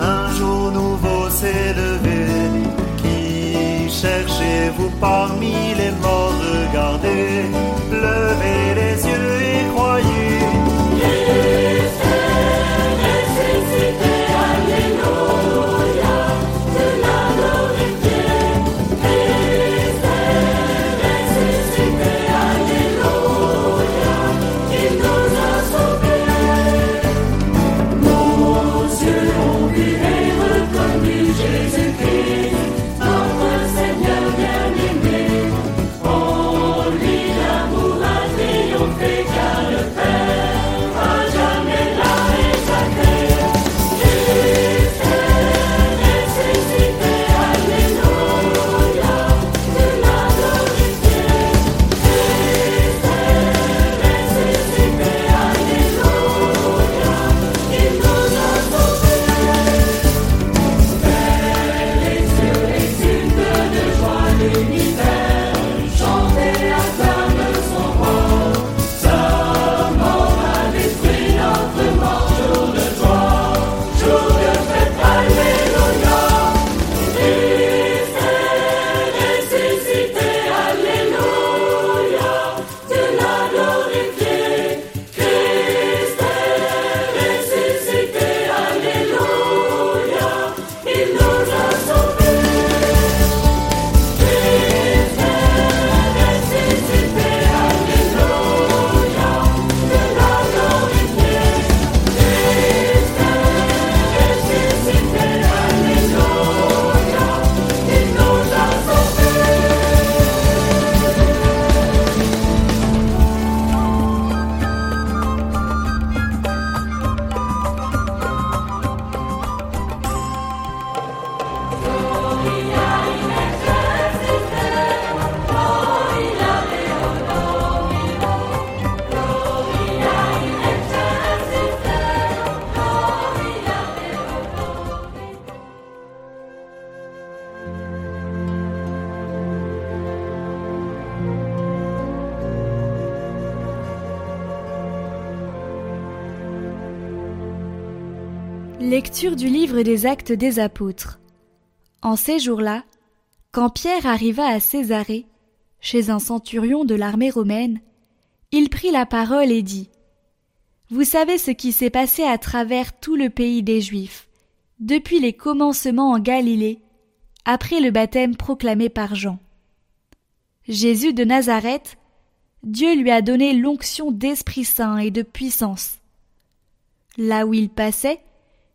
un jour nouveau s'est levé. Qui cherchez-vous parmi les morts? Lecture du livre des actes des apôtres. En ces jours-là, quand Pierre arriva à Césarée, chez un centurion de l'armée romaine, il prit la parole et dit Vous savez ce qui s'est passé à travers tout le pays des Juifs, depuis les commencements en Galilée, après le baptême proclamé par Jean. Jésus de Nazareth, Dieu lui a donné l'onction d'Esprit Saint et de puissance. Là où il passait,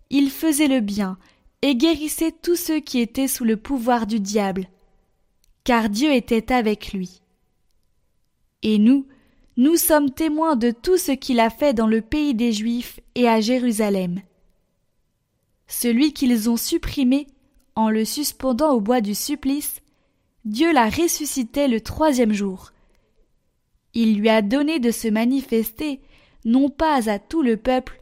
il faisait le bien et guérissait tous ceux qui étaient sous le pouvoir du diable, car Dieu était avec lui. Et nous, nous sommes témoins de tout ce qu'il a fait dans le pays des Juifs et à Jérusalem. Celui qu'ils ont supprimé en le suspendant au bois du supplice, Dieu l'a ressuscité le troisième jour. Il lui a donné de se manifester, non pas à tout le peuple,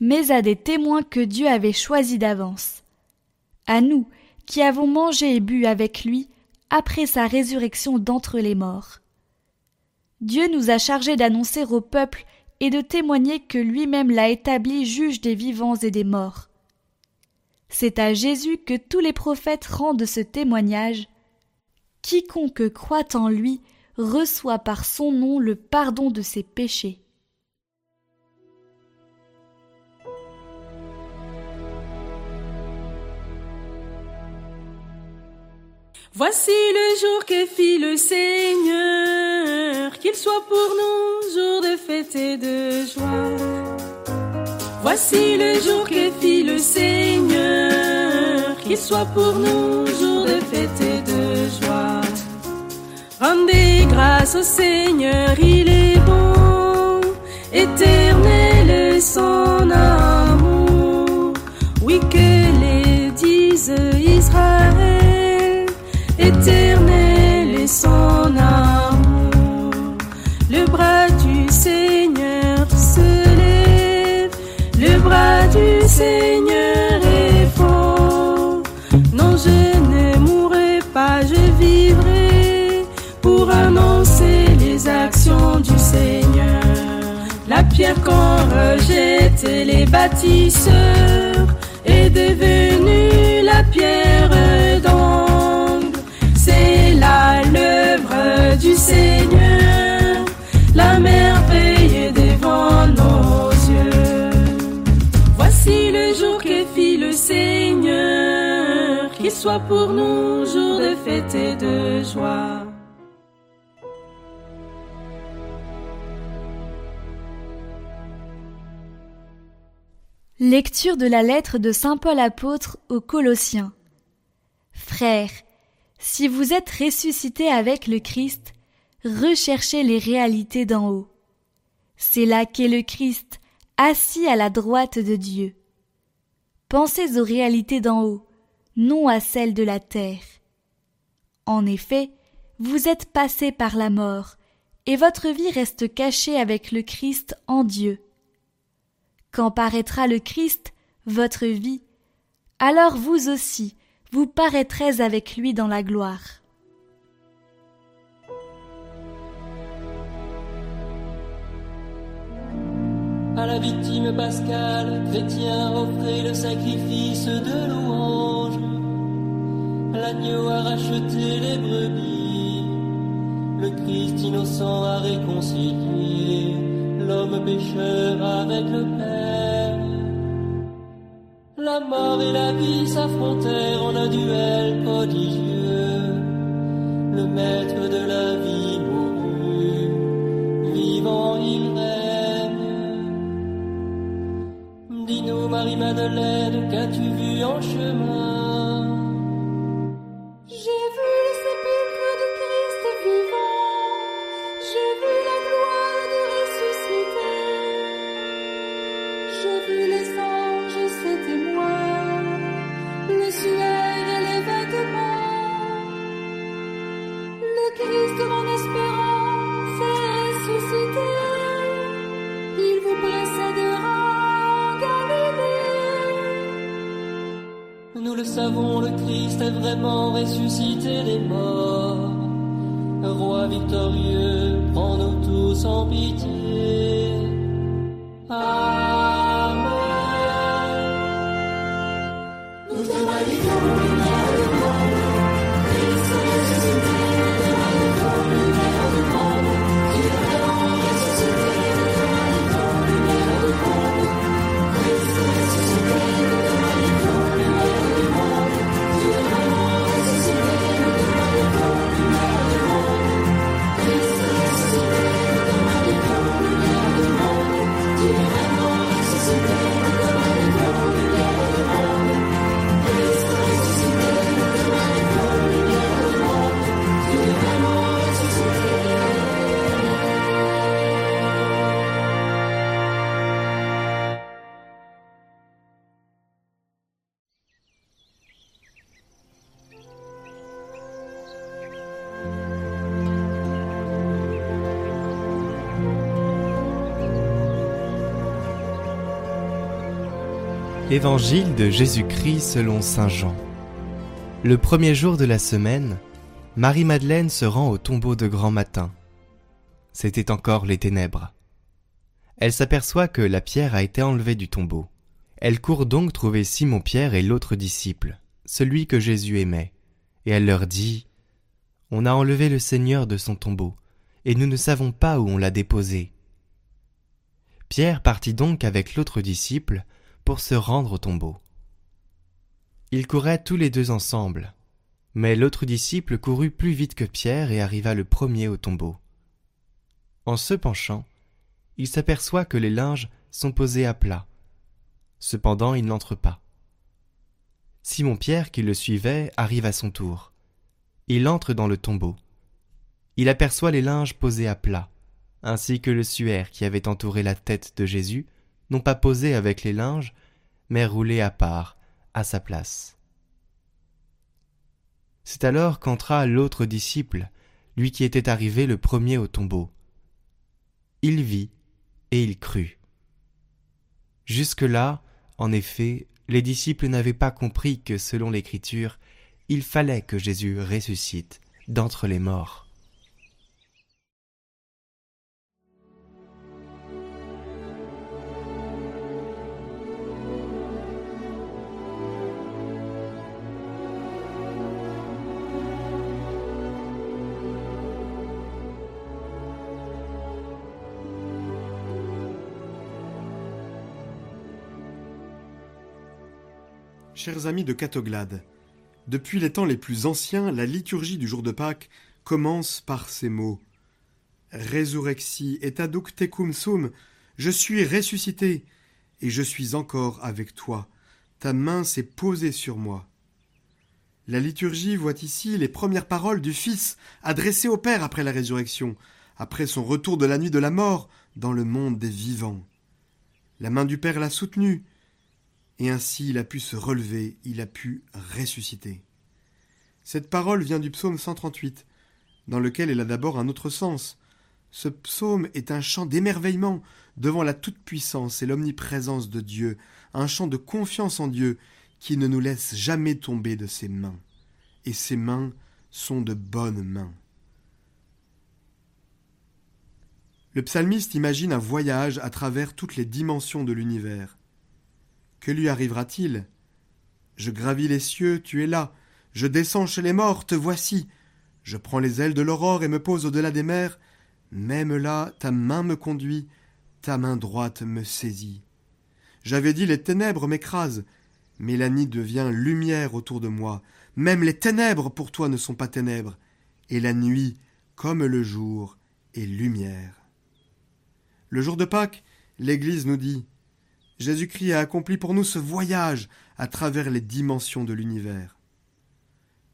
mais à des témoins que Dieu avait choisis d'avance. À nous, qui avons mangé et bu avec lui après sa résurrection d'entre les morts. Dieu nous a chargés d'annoncer au peuple et de témoigner que lui-même l'a établi juge des vivants et des morts. C'est à Jésus que tous les prophètes rendent ce témoignage. Quiconque croit en lui reçoit par son nom le pardon de ses péchés. Voici le jour que fit le Seigneur, qu'il soit pour nous jour de fête et de joie. Voici le jour que fit le Seigneur, qu'il soit pour nous jour de fête et de joie. Rendez grâce au Seigneur, il est bon, éternel son amour. Oui que les disent Israël éternel est son amour. Le bras du Seigneur se lève, le bras du Seigneur est fort. Non, je ne mourrai pas, je vivrai pour annoncer les actions du Seigneur. La pierre qu'ont rejeté les bâtisseurs est devenue la pierre d'angle. Seigneur, la merveille devant nos yeux. Voici le jour que fit le Seigneur, qu'il soit pour nous jour de fête et de joie. Lecture de la lettre de Saint Paul apôtre aux Colossiens. Frères, si vous êtes ressuscités avec le Christ, recherchez les réalités d'en haut. C'est là qu'est le Christ, assis à la droite de Dieu. Pensez aux réalités d'en haut, non à celles de la terre. En effet, vous êtes passés par la mort, et votre vie reste cachée avec le Christ en Dieu. Quand paraîtra le Christ, votre vie, alors vous aussi, vous paraîtrez avec lui dans la gloire. À la victime pascale, chrétien offrait le sacrifice de louange. L'agneau a racheté les brebis, le Christ innocent a réconcilié l'homme pécheur avec le Père. La mort et la vie s'affrontèrent en un duel prodigieux. Le maître de la vie mourut, vivant Marie-Madeleine, qu'as-tu vu en chemin? Le savons, le Christ est vraiment ressuscité des morts. Roi victorieux, prends-nous tous en pitié. Évangile de Jésus-Christ selon Saint Jean. Le premier jour de la semaine, Marie-Madeleine se rend au tombeau de grand matin. C'était encore les ténèbres. Elle s'aperçoit que la pierre a été enlevée du tombeau. Elle court donc trouver Simon-Pierre et l'autre disciple, celui que Jésus aimait, et elle leur dit On a enlevé le Seigneur de son tombeau, et nous ne savons pas où on l'a déposé. Pierre partit donc avec l'autre disciple pour se rendre au tombeau. Ils couraient tous les deux ensemble, mais l'autre disciple courut plus vite que Pierre et arriva le premier au tombeau. En se penchant, il s'aperçoit que les linges sont posés à plat. Cependant, il n'entre pas. Simon Pierre, qui le suivait, arrive à son tour. Il entre dans le tombeau. Il aperçoit les linges posés à plat, ainsi que le suaire qui avait entouré la tête de Jésus, non pas posé avec les linges, mais roulé à part, à sa place. C'est alors qu'entra l'autre disciple, lui qui était arrivé le premier au tombeau. Il vit et il crut. Jusque-là, en effet, les disciples n'avaient pas compris que, selon l'Écriture, il fallait que Jésus ressuscite d'entre les morts. Chers amis de Catoglade, depuis les temps les plus anciens, la liturgie du jour de Pâques commence par ces mots. Resurrexi et aduc tecum sum, je suis ressuscité, et je suis encore avec toi. Ta main s'est posée sur moi. La liturgie voit ici les premières paroles du Fils adressées au Père après la résurrection, après son retour de la nuit de la mort dans le monde des vivants. La main du Père l'a soutenu, et ainsi il a pu se relever, il a pu ressusciter. Cette parole vient du psaume 138, dans lequel elle a d'abord un autre sens. Ce psaume est un chant d'émerveillement devant la toute-puissance et l'omniprésence de Dieu, un chant de confiance en Dieu qui ne nous laisse jamais tomber de ses mains. Et ses mains sont de bonnes mains. Le psalmiste imagine un voyage à travers toutes les dimensions de l'univers. Que lui arrivera-t-il? Je gravis les cieux, tu es là. Je descends chez les morts, te voici. Je prends les ailes de l'aurore et me pose au-delà des mers. Même là, ta main me conduit, ta main droite me saisit. J'avais dit les ténèbres m'écrasent, mais la nuit devient lumière autour de moi. Même les ténèbres pour toi ne sont pas ténèbres, et la nuit, comme le jour, est lumière. Le jour de Pâques, l'Église nous dit Jésus-Christ a accompli pour nous ce voyage à travers les dimensions de l'univers.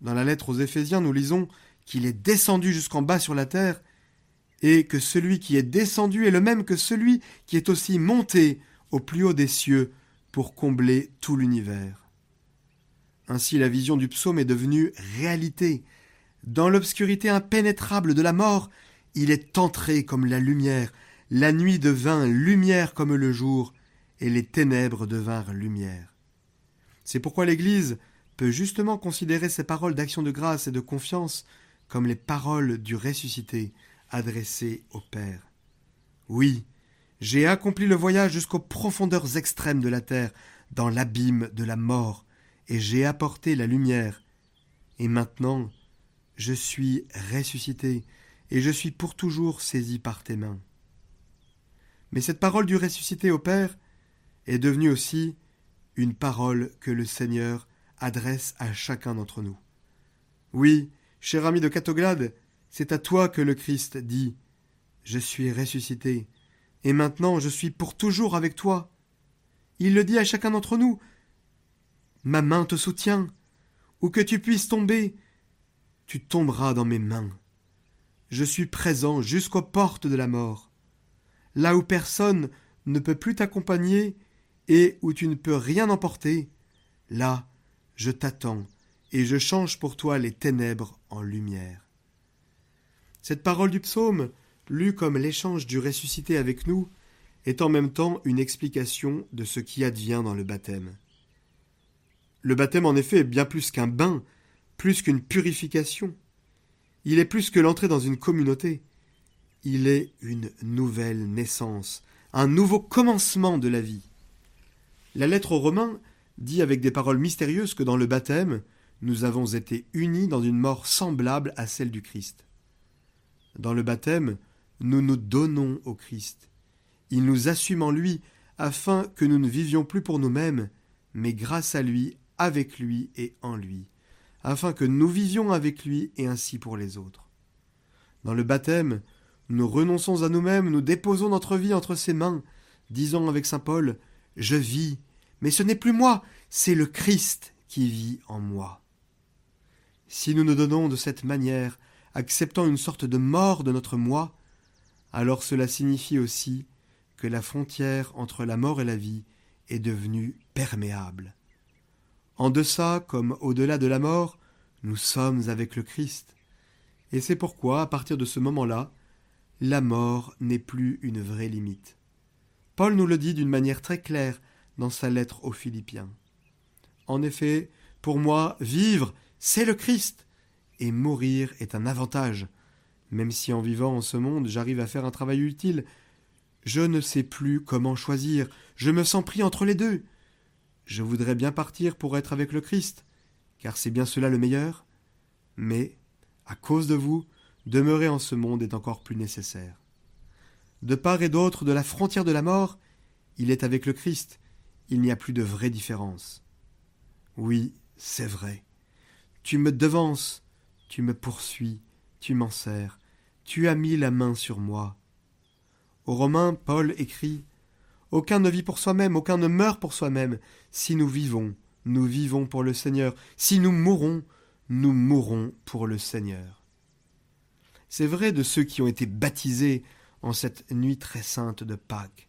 Dans la lettre aux Éphésiens, nous lisons qu'il est descendu jusqu'en bas sur la terre, et que celui qui est descendu est le même que celui qui est aussi monté au plus haut des cieux pour combler tout l'univers. Ainsi la vision du psaume est devenue réalité. Dans l'obscurité impénétrable de la mort, il est entré comme la lumière, la nuit devint lumière comme le jour, et les ténèbres devinrent lumière. C'est pourquoi l'Église peut justement considérer ces paroles d'action de grâce et de confiance comme les paroles du ressuscité adressées au Père. Oui, j'ai accompli le voyage jusqu'aux profondeurs extrêmes de la terre, dans l'abîme de la mort, et j'ai apporté la lumière. Et maintenant, je suis ressuscité, et je suis pour toujours saisi par tes mains. Mais cette parole du ressuscité au Père est devenue aussi une parole que le Seigneur adresse à chacun d'entre nous. Oui, cher ami de Catoglade, c'est à toi que le Christ dit Je suis ressuscité, et maintenant je suis pour toujours avec toi. Il le dit à chacun d'entre nous. Ma main te soutient. Où que tu puisses tomber, tu tomberas dans mes mains. Je suis présent jusqu'aux portes de la mort là où personne ne peut plus t'accompagner et où tu ne peux rien emporter, là je t'attends et je change pour toi les ténèbres en lumière. Cette parole du psaume, lue comme l'échange du ressuscité avec nous, est en même temps une explication de ce qui advient dans le baptême. Le baptême, en effet, est bien plus qu'un bain, plus qu'une purification. Il est plus que l'entrée dans une communauté il est une nouvelle naissance, un nouveau commencement de la vie. La lettre aux Romains dit avec des paroles mystérieuses que dans le baptême, nous avons été unis dans une mort semblable à celle du Christ. Dans le baptême, nous nous donnons au Christ. Il nous assume en lui afin que nous ne vivions plus pour nous-mêmes, mais grâce à lui, avec lui et en lui, afin que nous vivions avec lui et ainsi pour les autres. Dans le baptême, nous renonçons à nous-mêmes, nous déposons notre vie entre ses mains, disons avec saint Paul Je vis, mais ce n'est plus moi, c'est le Christ qui vit en moi. Si nous nous donnons de cette manière, acceptant une sorte de mort de notre moi, alors cela signifie aussi que la frontière entre la mort et la vie est devenue perméable. En deçà comme au-delà de la mort, nous sommes avec le Christ. Et c'est pourquoi, à partir de ce moment-là, la mort n'est plus une vraie limite. Paul nous le dit d'une manière très claire dans sa lettre aux Philippiens. En effet, pour moi, vivre, c'est le Christ, et mourir est un avantage. Même si en vivant en ce monde j'arrive à faire un travail utile, je ne sais plus comment choisir, je me sens pris entre les deux. Je voudrais bien partir pour être avec le Christ, car c'est bien cela le meilleur, mais, à cause de vous, demeurer en ce monde est encore plus nécessaire. De part et d'autre de la frontière de la mort, il est avec le Christ, il n'y a plus de vraie différence. Oui, c'est vrai. Tu me devances, tu me poursuis, tu m'en sers, tu as mis la main sur moi. Aux Romains, Paul écrit Aucun ne vit pour soi-même, aucun ne meurt pour soi-même. Si nous vivons, nous vivons pour le Seigneur. Si nous mourons, nous mourrons pour le Seigneur. C'est vrai de ceux qui ont été baptisés en cette nuit très sainte de Pâques.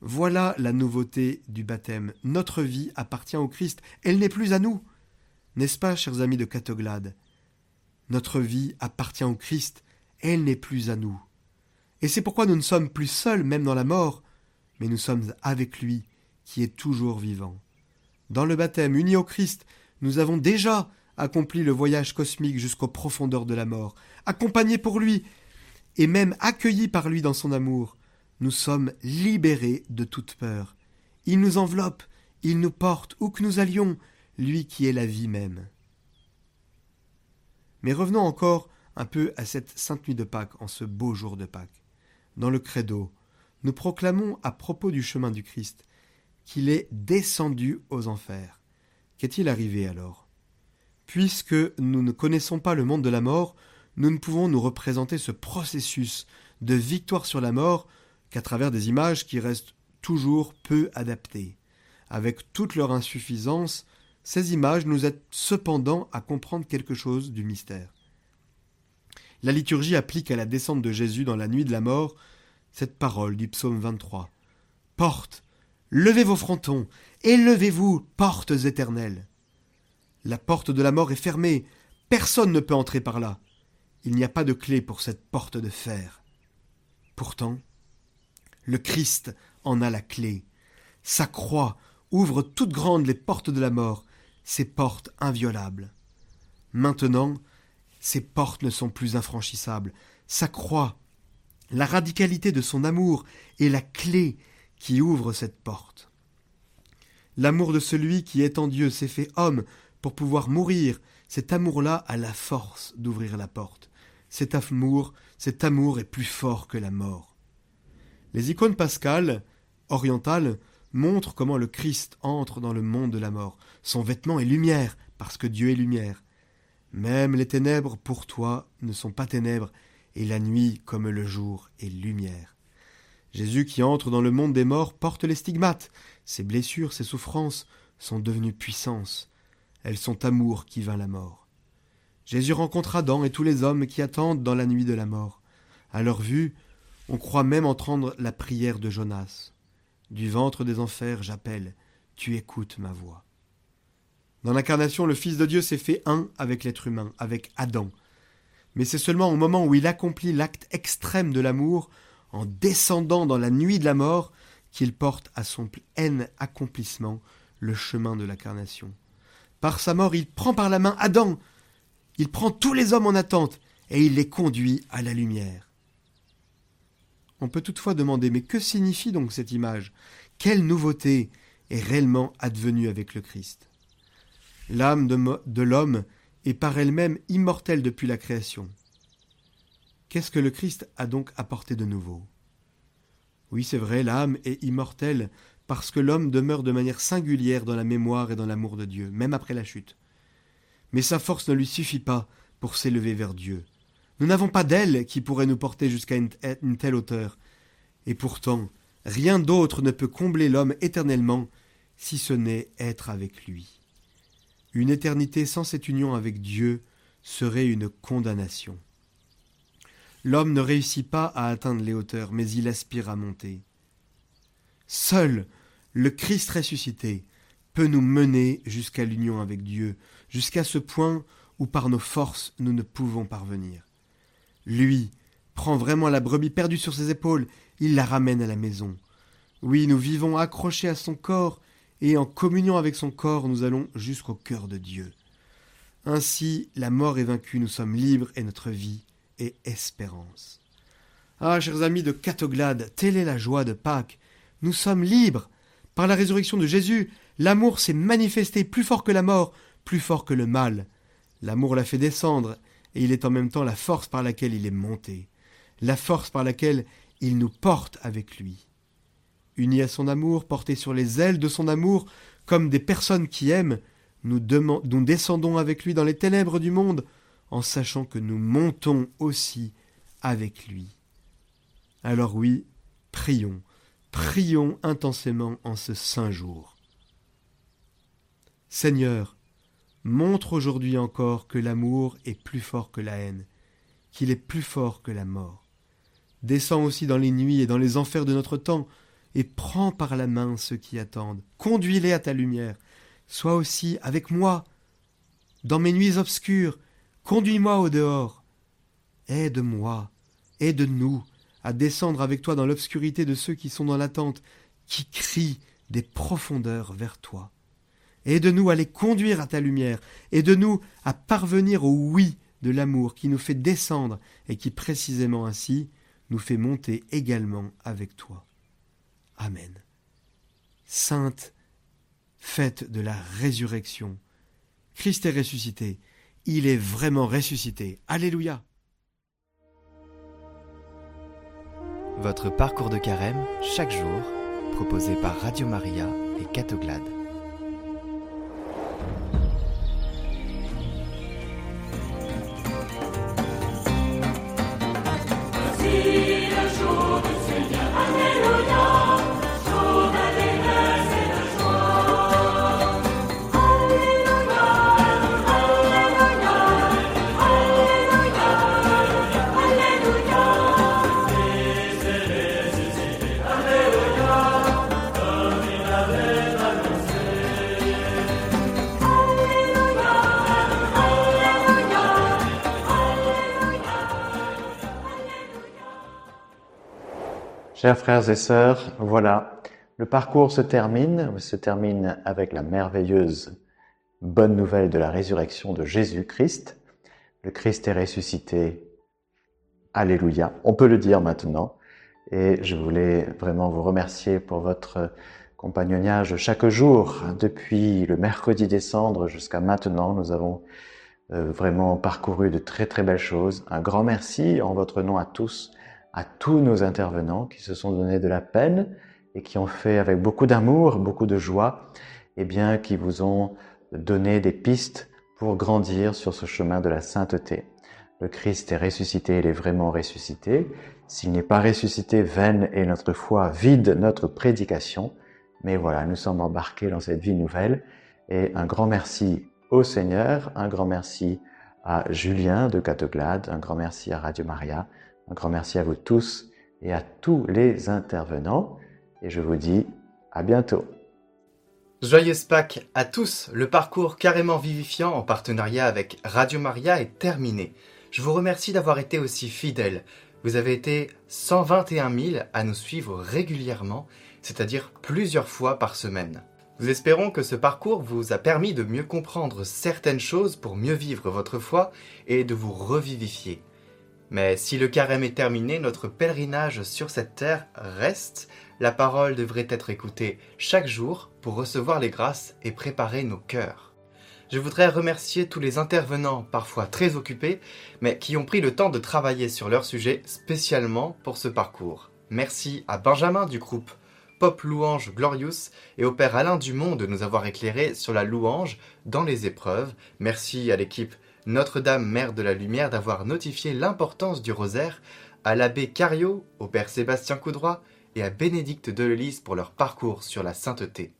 Voilà la nouveauté du baptême. Notre vie appartient au Christ, elle n'est plus à nous. N'est-ce pas, chers amis de Catoglade? Notre vie appartient au Christ, elle n'est plus à nous. Et c'est pourquoi nous ne sommes plus seuls, même dans la mort, mais nous sommes avec lui, qui est toujours vivant. Dans le baptême, unis au Christ, nous avons déjà accompli le voyage cosmique jusqu'aux profondeurs de la mort, accompagnés pour lui, et même accueillis par lui dans son amour. Nous sommes libérés de toute peur. Il nous enveloppe, il nous porte où que nous allions, lui qui est la vie même. Mais revenons encore un peu à cette sainte nuit de Pâques, en ce beau jour de Pâques. Dans le credo, nous proclamons à propos du chemin du Christ qu'il est descendu aux enfers. Qu'est-il arrivé alors? Puisque nous ne connaissons pas le monde de la mort, nous ne pouvons nous représenter ce processus de victoire sur la mort qu'à travers des images qui restent toujours peu adaptées. Avec toute leur insuffisance, ces images nous aident cependant à comprendre quelque chose du mystère. La liturgie applique à la descente de Jésus dans la nuit de la mort cette parole du psaume 23. Porte, levez vos frontons, élevez-vous, portes éternelles. La porte de la mort est fermée, personne ne peut entrer par là. Il n'y a pas de clé pour cette porte de fer. Pourtant, le Christ en a la clé. Sa croix ouvre toutes grandes les portes de la mort, ces portes inviolables. Maintenant, ces portes ne sont plus infranchissables. Sa croix, la radicalité de son amour est la clé qui ouvre cette porte. L'amour de celui qui est en Dieu s'est fait homme pour pouvoir mourir. Cet amour-là a la force d'ouvrir la porte. Cet amour, cet amour est plus fort que la mort. Les icônes pascales, orientales, montrent comment le Christ entre dans le monde de la mort. Son vêtement est lumière, parce que Dieu est lumière. Même les ténèbres pour toi ne sont pas ténèbres, et la nuit comme le jour est lumière. Jésus qui entre dans le monde des morts porte les stigmates. Ses blessures, ses souffrances sont devenues puissance. Elles sont amour qui vint la mort. Jésus rencontre Adam et tous les hommes qui attendent dans la nuit de la mort. À leur vue, on croit même entendre la prière de Jonas. Du ventre des enfers, j'appelle, tu écoutes ma voix. Dans l'incarnation, le Fils de Dieu s'est fait un avec l'être humain, avec Adam. Mais c'est seulement au moment où il accomplit l'acte extrême de l'amour, en descendant dans la nuit de la mort, qu'il porte à son haine accomplissement le chemin de l'incarnation. Par sa mort, il prend par la main Adam, il prend tous les hommes en attente, et il les conduit à la lumière. On peut toutefois demander, mais que signifie donc cette image? Quelle nouveauté est réellement advenue avec le Christ? L'âme de, l'homme est par elle-même immortelle depuis la création. Qu'est-ce que le Christ a donc apporté de nouveau? Oui, c'est vrai, l'âme est immortelle parce que l'homme demeure de manière singulière dans la mémoire et dans l'amour de Dieu, même après la chute. Mais sa force ne lui suffit pas pour s'élever vers Dieu. Nous n'avons pas d'aile qui pourrait nous porter jusqu'à une telle hauteur. Et pourtant, rien d'autre ne peut combler l'homme éternellement si ce n'est être avec lui. Une éternité sans cette union avec Dieu serait une condamnation. L'homme ne réussit pas à atteindre les hauteurs, mais il aspire à monter. Seul le Christ ressuscité peut nous mener jusqu'à l'union avec Dieu, jusqu'à ce point où par nos forces nous ne pouvons parvenir. Lui prend vraiment la brebis perdue sur ses épaules, il la ramène à la maison. Oui, nous vivons accrochés à son corps, et en communion avec son corps, nous allons jusqu'au cœur de Dieu. Ainsi, la mort est vaincue, nous sommes libres et notre vie est espérance. Ah, chers amis de Catoglade, telle est la joie de Pâques. Nous sommes libres. Par la résurrection de Jésus, l'amour s'est manifesté plus fort que la mort, plus fort que le mal. L'amour l'a fait descendre, et il est en même temps la force par laquelle il est monté, la force par laquelle il nous porte avec lui unis à son amour, portés sur les ailes de son amour, comme des personnes qui aiment, nous, descendons avec lui dans les ténèbres du monde, en sachant que nous montons aussi avec lui. Alors oui, prions, prions intensément en ce saint jour. Seigneur, montre aujourd'hui encore que l'amour est plus fort que la haine, qu'il est plus fort que la mort. Descends aussi dans les nuits et dans les enfers de notre temps, et prends par la main ceux qui attendent. Conduis-les à ta lumière. Sois aussi avec moi dans mes nuits obscures. Conduis-moi au dehors. Aide-moi, aide-nous à descendre avec toi dans l'obscurité de ceux qui sont dans l'attente, qui crient des profondeurs vers toi. Aide-nous à les conduire à ta lumière, aide-nous à parvenir au oui de l'amour qui nous fait descendre et qui précisément ainsi nous fait monter également avec toi. Amen. Sainte fête de la résurrection. Christ est ressuscité. Il est vraiment ressuscité. Alléluia. Votre parcours de carême, chaque jour, proposé par Radio Maria et Catoglade. Chers frères et sœurs, voilà, le parcours se termine, se termine avec la merveilleuse bonne nouvelle de la résurrection de Jésus-Christ. Le Christ est ressuscité. Alléluia. On peut le dire maintenant. Et je voulais vraiment vous remercier pour votre compagnonnage chaque jour. Depuis le mercredi décembre jusqu'à maintenant, nous avons euh, vraiment parcouru de très très belles choses. Un grand merci en votre nom à tous à tous nos intervenants qui se sont donné de la peine et qui ont fait avec beaucoup d'amour, beaucoup de joie, et eh bien, qui vous ont donné des pistes pour grandir sur ce chemin de la sainteté. Le Christ est ressuscité, il est vraiment ressuscité. S'il n'est pas ressuscité, vaine est notre foi, vide notre prédication. Mais voilà, nous sommes embarqués dans cette vie nouvelle. Et un grand merci au Seigneur, un grand merci à Julien de Catoglade, un grand merci à Radio Maria, un grand merci à vous tous et à tous les intervenants. Et je vous dis à bientôt. Joyeuse Pâques à tous. Le parcours carrément vivifiant en partenariat avec Radio Maria est terminé. Je vous remercie d'avoir été aussi fidèles. Vous avez été 121 000 à nous suivre régulièrement, c'est-à-dire plusieurs fois par semaine. Nous espérons que ce parcours vous a permis de mieux comprendre certaines choses pour mieux vivre votre foi et de vous revivifier. Mais si le carême est terminé, notre pèlerinage sur cette terre reste. La parole devrait être écoutée chaque jour pour recevoir les grâces et préparer nos cœurs. Je voudrais remercier tous les intervenants, parfois très occupés, mais qui ont pris le temps de travailler sur leur sujet spécialement pour ce parcours. Merci à Benjamin du groupe Pop Louange Glorious et au Père Alain Dumont de nous avoir éclairés sur la louange dans les épreuves. Merci à l'équipe notre-Dame, Mère de la Lumière, d'avoir notifié l'importance du rosaire à l'abbé Cario, au père Sébastien Coudroy et à Bénédicte Delelise pour leur parcours sur la sainteté.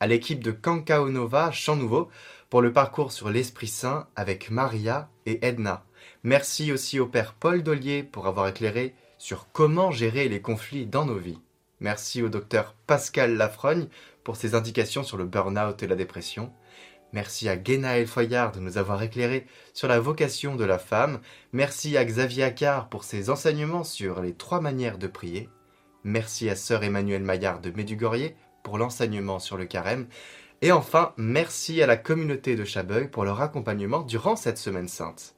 À l'équipe de Cancaonova, Chant Nouveau, pour le parcours sur l'Esprit Saint avec Maria et Edna. Merci aussi au père Paul Dollier pour avoir éclairé sur comment gérer les conflits dans nos vies. Merci au docteur Pascal Lafrogne pour ses indications sur le burn-out et la dépression. Merci à Guénaël Foyard de nous avoir éclairé sur la vocation de la femme. Merci à Xavier Accard pour ses enseignements sur les trois manières de prier. Merci à sœur Emmanuelle Maillard de Médugorier pour l'enseignement sur le carême. Et enfin, merci à la communauté de Chabeuil pour leur accompagnement durant cette semaine sainte.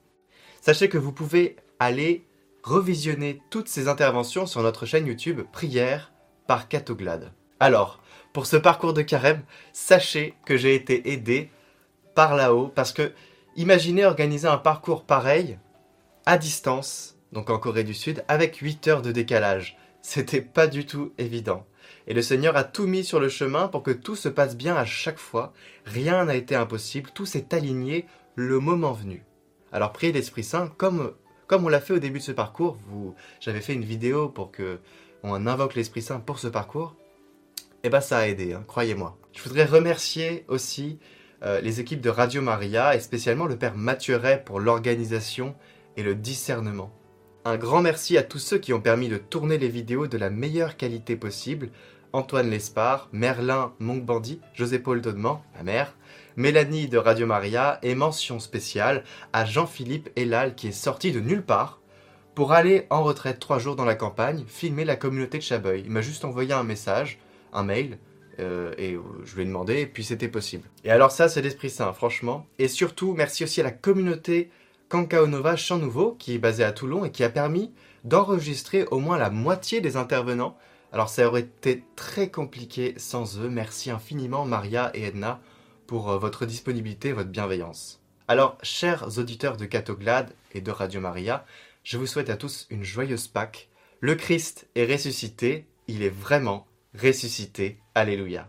Sachez que vous pouvez aller revisionner toutes ces interventions sur notre chaîne YouTube Prière par Catoglade. Alors, pour ce parcours de carême, sachez que j'ai été aidé par là-haut, parce que imaginez organiser un parcours pareil à distance, donc en Corée du Sud, avec 8 heures de décalage. C'était pas du tout évident. et le Seigneur a tout mis sur le chemin pour que tout se passe bien à chaque fois. Rien n'a été impossible, tout s'est aligné le moment venu. Alors priez l'Esprit Saint comme comme on l'a fait au début de ce parcours. J'avais fait une vidéo pour que on invoque l'Esprit Saint pour ce parcours. Et ben ça a aidé, hein, croyez-moi. Je voudrais remercier aussi euh, les équipes de Radio Maria et spécialement le Père Mathieu Ray pour l'organisation et le discernement. Un grand merci à tous ceux qui ont permis de tourner les vidéos de la meilleure qualité possible. Antoine Lespard, Merlin Moncbandy, José-Paul Dodement, ma mère, Mélanie de Radio Maria et mention spéciale à Jean-Philippe Elal qui est sorti de nulle part pour aller en retraite trois jours dans la campagne, filmer la communauté de Chabeuil. Il m'a juste envoyé un message, un mail, euh, et je lui ai demandé, et puis c'était possible. Et alors ça, c'est l'Esprit Saint, franchement. Et surtout, merci aussi à la communauté Kankaonova Champ Nouveau, qui est basée à Toulon et qui a permis d'enregistrer au moins la moitié des intervenants. Alors ça aurait été très compliqué sans eux. Merci infiniment Maria et Edna pour euh, votre disponibilité, votre bienveillance. Alors, chers auditeurs de Catoglade et de Radio Maria, je vous souhaite à tous une joyeuse Pâques. Le Christ est ressuscité, il est vraiment ressuscité. Alléluia.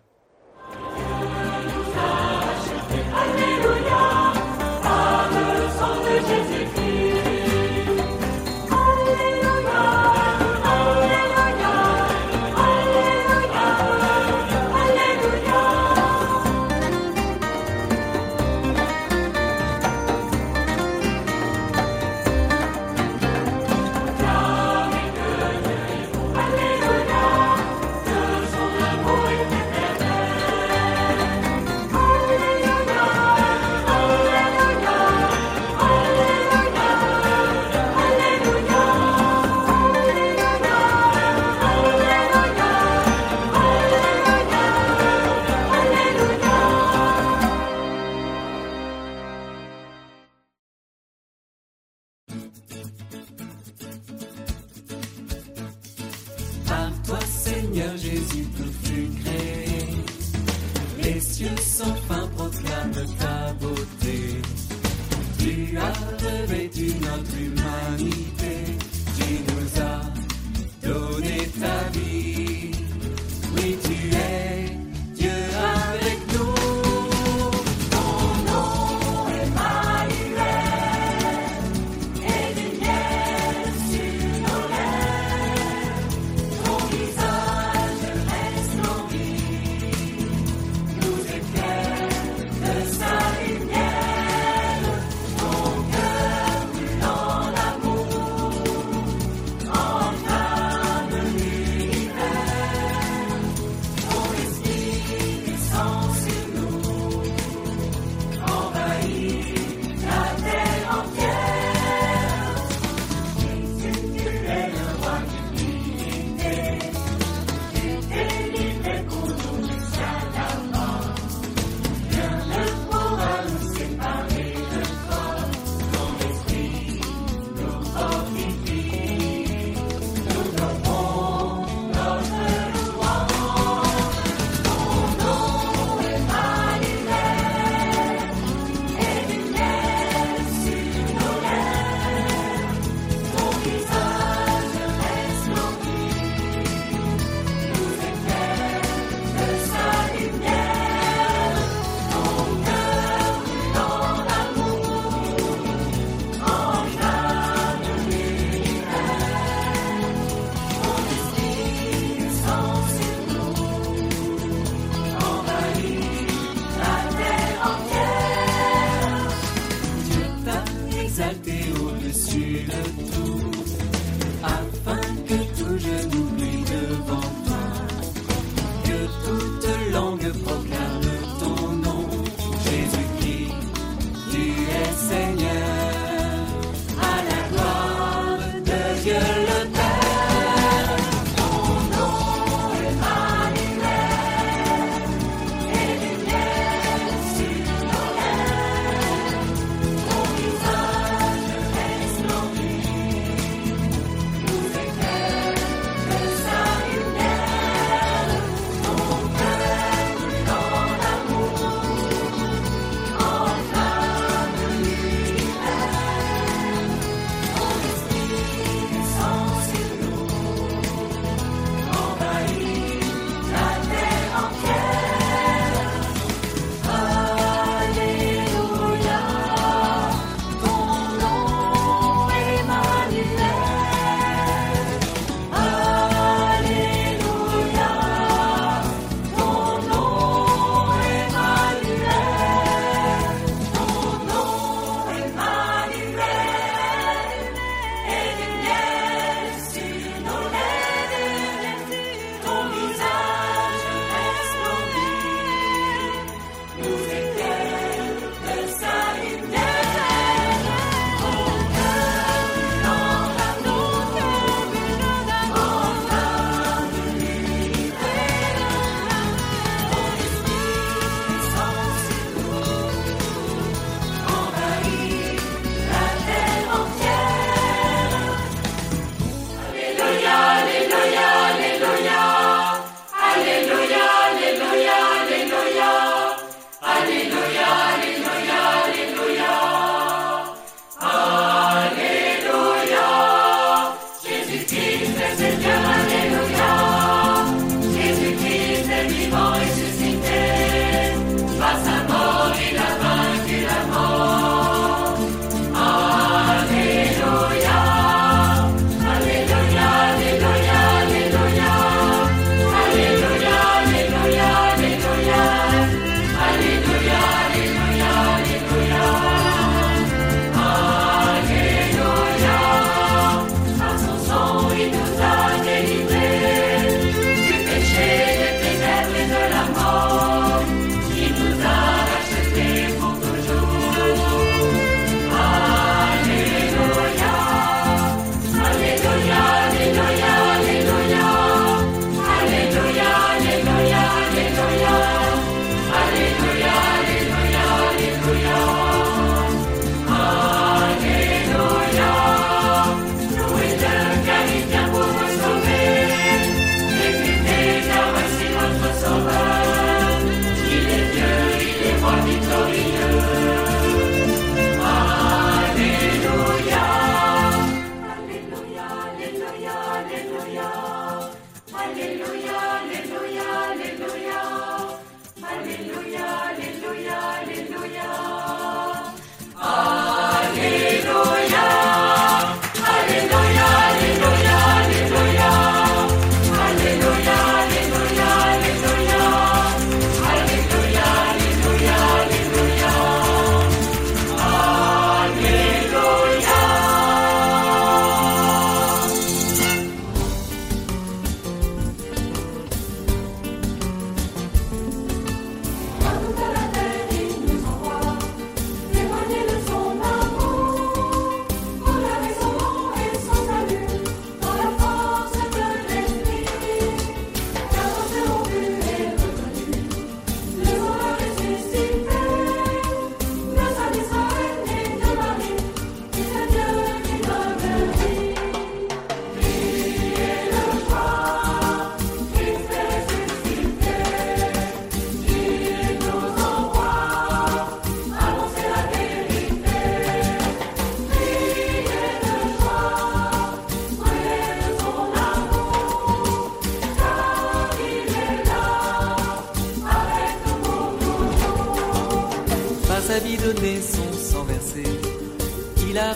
Hallelujah. Hallelujah.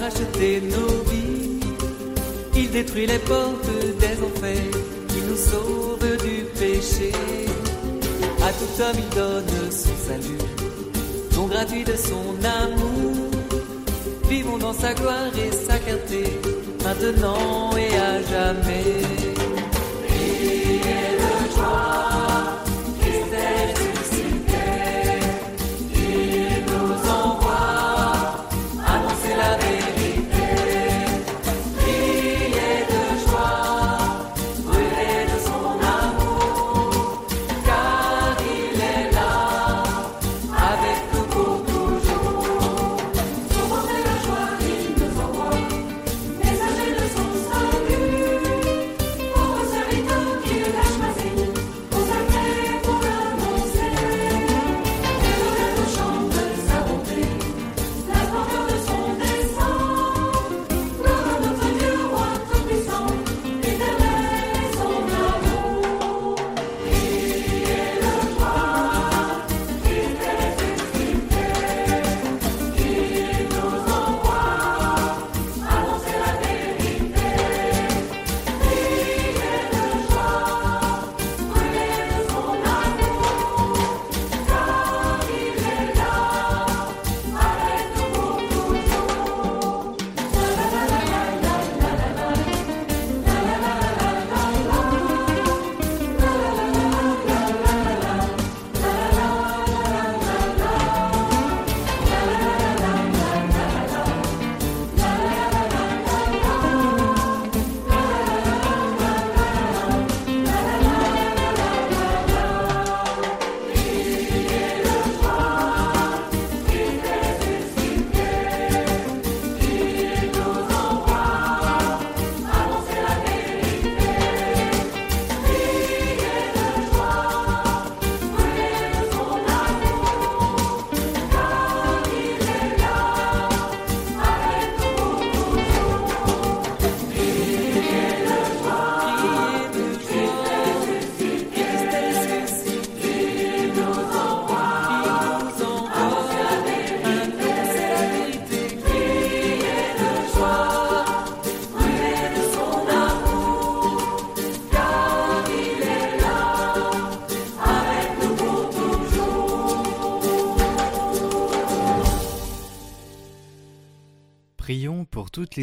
Racheté nos vies. Il détruit les portes des enfers. Il nous sauve du péché. À tout homme, il donne son salut. Don gratuit de son amour. Vivons dans sa gloire et sa clarté. Maintenant et à jamais.